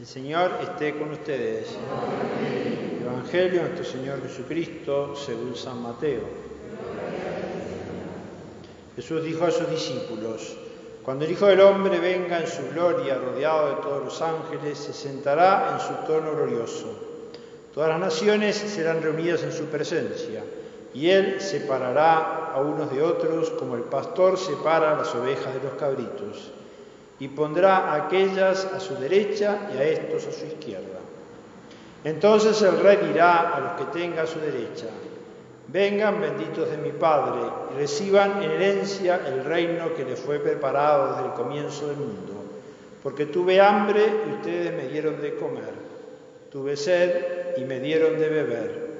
El Señor esté con ustedes. El Evangelio de nuestro Señor Jesucristo según San Mateo. Jesús dijo a sus discípulos, cuando el Hijo del Hombre venga en su gloria, rodeado de todos los ángeles, se sentará en su trono glorioso. Todas las naciones serán reunidas en su presencia, y Él separará a unos de otros como el pastor separa las ovejas de los cabritos y pondrá a aquellas a su derecha y a estos a su izquierda. Entonces el rey dirá a los que tenga a su derecha, vengan benditos de mi Padre y reciban en herencia el reino que les fue preparado desde el comienzo del mundo, porque tuve hambre y ustedes me dieron de comer, tuve sed y me dieron de beber,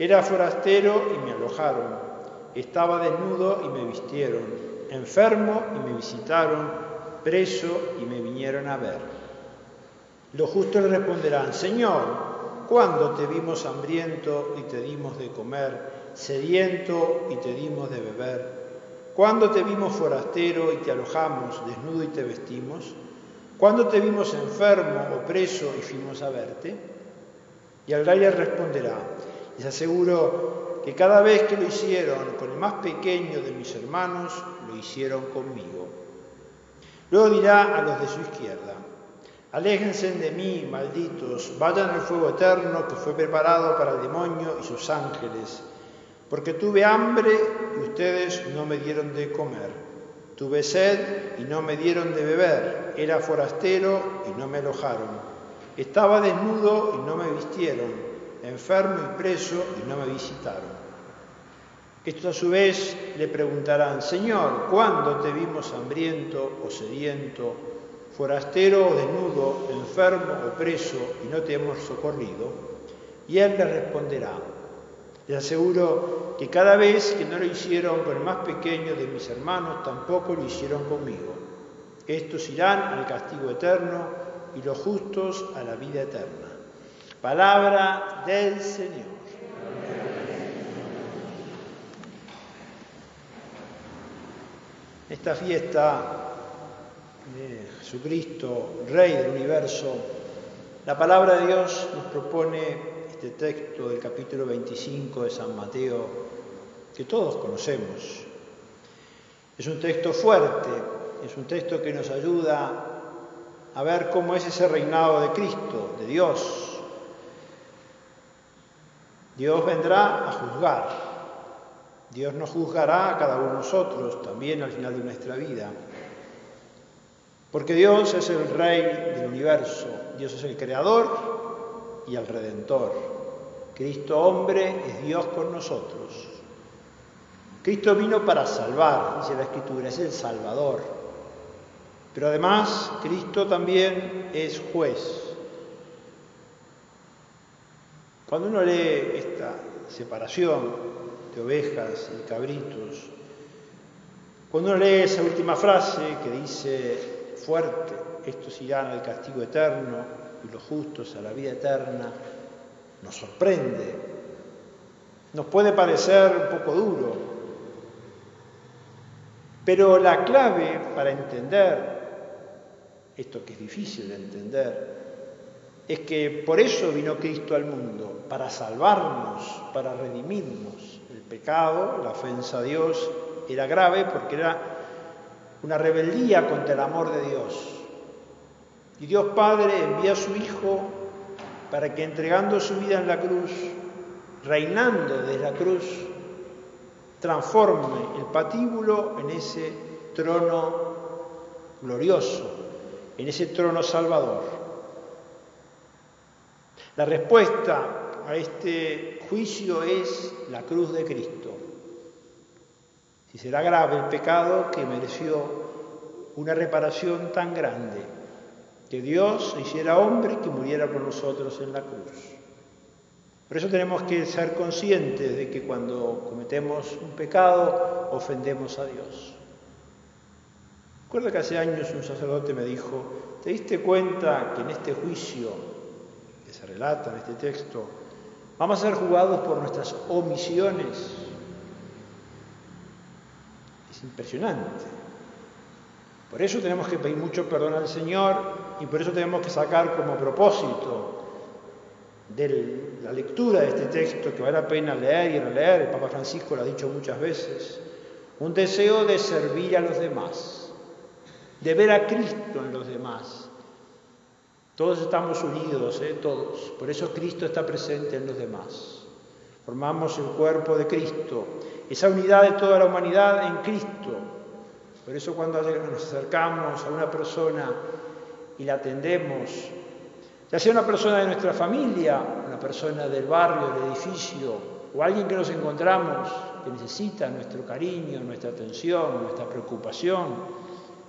era forastero y me alojaron, estaba desnudo y me vistieron, enfermo y me visitaron, preso y me vinieron a ver. Los justos le responderán, Señor, ¿cuándo te vimos hambriento y te dimos de comer, sediento y te dimos de beber? ¿Cuándo te vimos forastero y te alojamos, desnudo y te vestimos? ¿Cuándo te vimos enfermo o preso y fuimos a verte? Y el rey responderá, les aseguro que cada vez que lo hicieron con el más pequeño de mis hermanos, lo hicieron conmigo. Luego dirá a los de su izquierda, aléjense de mí, malditos, vayan al fuego eterno que fue preparado para el demonio y sus ángeles, porque tuve hambre y ustedes no me dieron de comer, tuve sed y no me dieron de beber, era forastero y no me alojaron, estaba desnudo y no me vistieron, enfermo y preso y no me visitaron. Estos a su vez le preguntarán, Señor, ¿cuándo te vimos hambriento o sediento, forastero o desnudo, enfermo o preso y no te hemos socorrido? Y él le responderá, les aseguro que cada vez que no lo hicieron con el más pequeño de mis hermanos, tampoco lo hicieron conmigo. Estos irán al castigo eterno y los justos a la vida eterna. Palabra del Señor. Esta fiesta de Jesucristo, Rey del universo, la palabra de Dios nos propone este texto del capítulo 25 de San Mateo que todos conocemos. Es un texto fuerte, es un texto que nos ayuda a ver cómo es ese reinado de Cristo, de Dios. Dios vendrá a juzgar, Dios nos juzgará a cada uno de nosotros también al final de nuestra vida. Porque Dios es el Rey del universo, Dios es el Creador y el Redentor. Cristo hombre es Dios con nosotros. Cristo vino para salvar, dice la Escritura, es el Salvador. Pero además Cristo también es juez. Cuando uno lee esta separación de ovejas y cabritos. Cuando uno lee esa última frase que dice fuerte, estos irán al castigo eterno y los justos a la vida eterna, nos sorprende. Nos puede parecer un poco duro, pero la clave para entender esto que es difícil de entender, es que por eso vino Cristo al mundo, para salvarnos, para redimirnos pecado, la ofensa a Dios, era grave porque era una rebeldía contra el amor de Dios. Y Dios Padre envía a su Hijo para que entregando su vida en la cruz, reinando desde la cruz, transforme el patíbulo en ese trono glorioso, en ese trono salvador. La respuesta a este juicio es la cruz de Cristo. Si será grave el pecado que mereció una reparación tan grande, que Dios hiciera hombre que muriera por nosotros en la cruz. Por eso tenemos que ser conscientes de que cuando cometemos un pecado ofendemos a Dios. Recuerdo que hace años un sacerdote me dijo, ¿te diste cuenta que en este juicio que se relata en este texto, Vamos a ser jugados por nuestras omisiones. Es impresionante. Por eso tenemos que pedir mucho perdón al Señor y por eso tenemos que sacar como propósito de la lectura de este texto que vale la pena leer y releer, el Papa Francisco lo ha dicho muchas veces, un deseo de servir a los demás, de ver a Cristo en los demás. Todos estamos unidos, ¿eh? todos. Por eso Cristo está presente en los demás. Formamos el cuerpo de Cristo, esa unidad de toda la humanidad en Cristo. Por eso cuando nos acercamos a una persona y la atendemos, ya sea una persona de nuestra familia, una persona del barrio, del edificio, o alguien que nos encontramos que necesita nuestro cariño, nuestra atención, nuestra preocupación,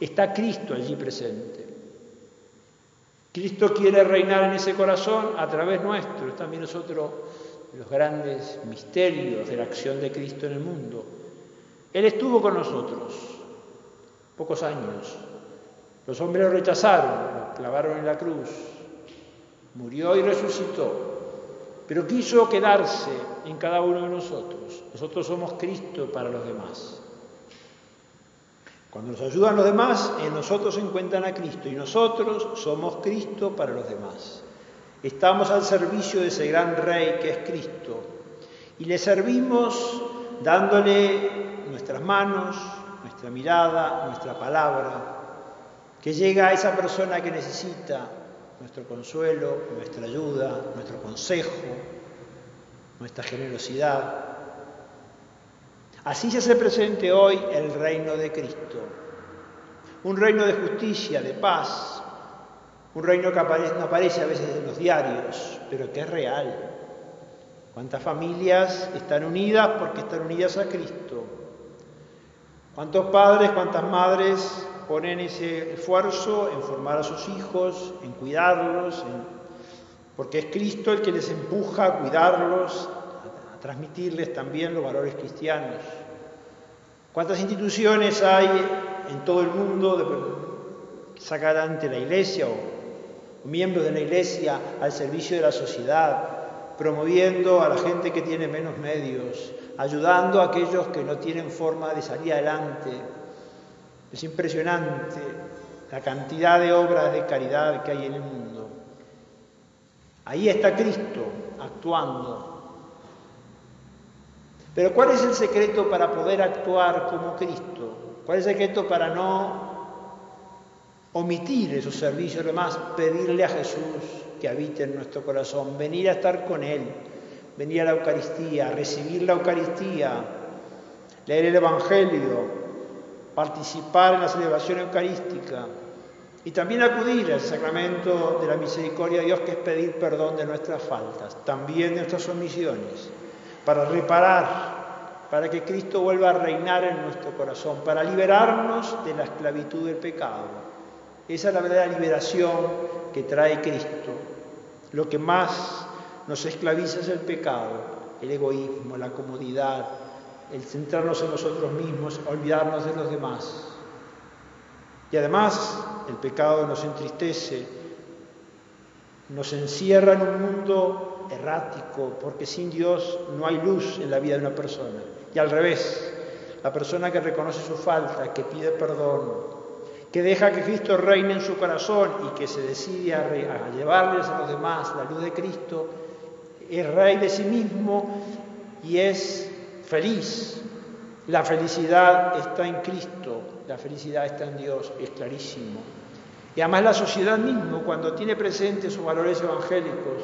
está Cristo allí presente. Cristo quiere reinar en ese corazón a través nuestro. Es también es otro de los grandes misterios de la acción de Cristo en el mundo. Él estuvo con nosotros pocos años. Los hombres lo rechazaron, lo clavaron en la cruz. Murió y resucitó pero quiso quedarse en cada uno de nosotros. Nosotros somos Cristo para los demás. Cuando nos ayudan los demás, en nosotros se encuentran a Cristo y nosotros somos Cristo para los demás. Estamos al servicio de ese gran Rey que es Cristo y le servimos dándole nuestras manos, nuestra mirada, nuestra palabra, que llega a esa persona que necesita nuestro consuelo, nuestra ayuda, nuestro consejo, nuestra generosidad. Así se hace presente hoy el reino de Cristo, un reino de justicia, de paz, un reino que no aparece a veces en los diarios, pero que es real. ¿Cuántas familias están unidas porque están unidas a Cristo? ¿Cuántos padres, cuántas madres ponen ese esfuerzo en formar a sus hijos, en cuidarlos, porque es Cristo el que les empuja a cuidarlos, a, transmitirles también los valores cristianos. ¿Cuántas instituciones hay en todo el mundo que sacan adelante la Iglesia o miembros de la Iglesia al servicio de la sociedad, promoviendo a la gente que tiene menos medios, ayudando a aquellos que no tienen forma de salir adelante, es impresionante la cantidad de obras de caridad que hay en el mundo. Ahí está Cristo actuando. Pero ¿cuál es el secreto para poder actuar como Cristo? ¿Cuál es el secreto para no omitir esos servicios, demás, pedirle a Jesús que habite en nuestro corazón, venir a estar con Él, venir a la Eucaristía, recibir la Eucaristía, leer el Evangelio, participar en la celebración eucarística y también acudir al sacramento de la misericordia de Dios, que es pedir perdón de nuestras faltas, también de nuestras omisiones, para reparar, para que Cristo vuelva a reinar en nuestro corazón, para liberarnos de la esclavitud del pecado. Esa es la verdadera liberación que trae Cristo. Lo que más nos esclaviza es el pecado, el egoísmo, la comodidad, el centrarnos en nosotros mismos, olvidarnos de los demás. Y además el pecado nos entristece, nos encierra en un mundo errático, porque sin Dios no hay luz en la vida de una persona. Y al revés, la persona que reconoce su falta, que pide perdón, que deja que Cristo reine en su corazón y que se decide a, a llevarles a los demás la luz de Cristo, es rey de sí mismo y es feliz. La felicidad está en Cristo, la felicidad está en Dios, es clarísimo. Y además la sociedad misma, cuando tiene presentes sus valores evangélicos,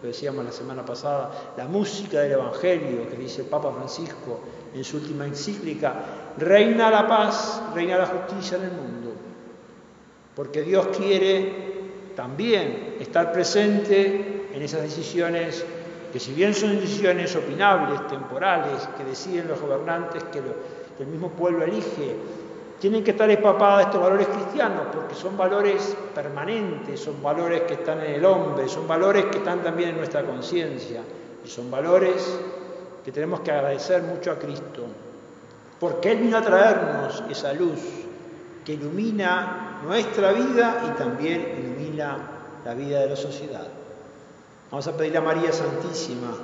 lo decíamos la semana pasada, la música del Evangelio que dice el Papa Francisco en su última encíclica, reina la paz, reina la justicia en el mundo, porque Dios quiere también estar presente en esas decisiones que si bien son decisiones opinables, temporales, que deciden los gobernantes, que, el mismo pueblo elige, tienen que estar empapadas de estos valores cristianos, porque son valores permanentes, son valores que están en el hombre, son valores que están también en nuestra conciencia, y son valores que tenemos que agradecer mucho a Cristo, porque Él vino a traernos esa luz que ilumina nuestra vida y también ilumina la vida de la sociedad. Vamos a pedir a María Santísima,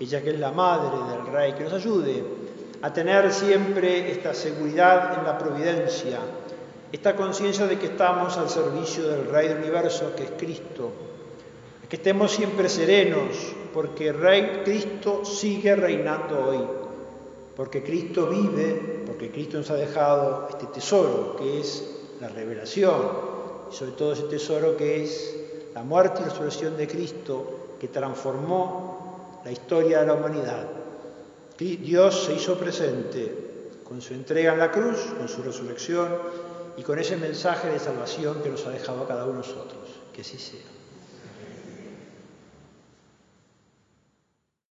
ella que es la madre del Rey, que nos ayude a tener siempre esta seguridad en la providencia, esta conciencia de que estamos al servicio del Rey del universo, que es Cristo, que estemos siempre serenos, porque Rey Cristo sigue reinando hoy, porque Cristo vive, porque Cristo nos ha dejado este tesoro, que es la revelación, y sobre todo ese tesoro que es la muerte y resurrección de Cristo, que transformó la historia de la humanidad. Dios se hizo presente con su entrega en la cruz, con su resurrección y con ese mensaje de salvación que nos ha dejado a cada uno de nosotros. Que así sea.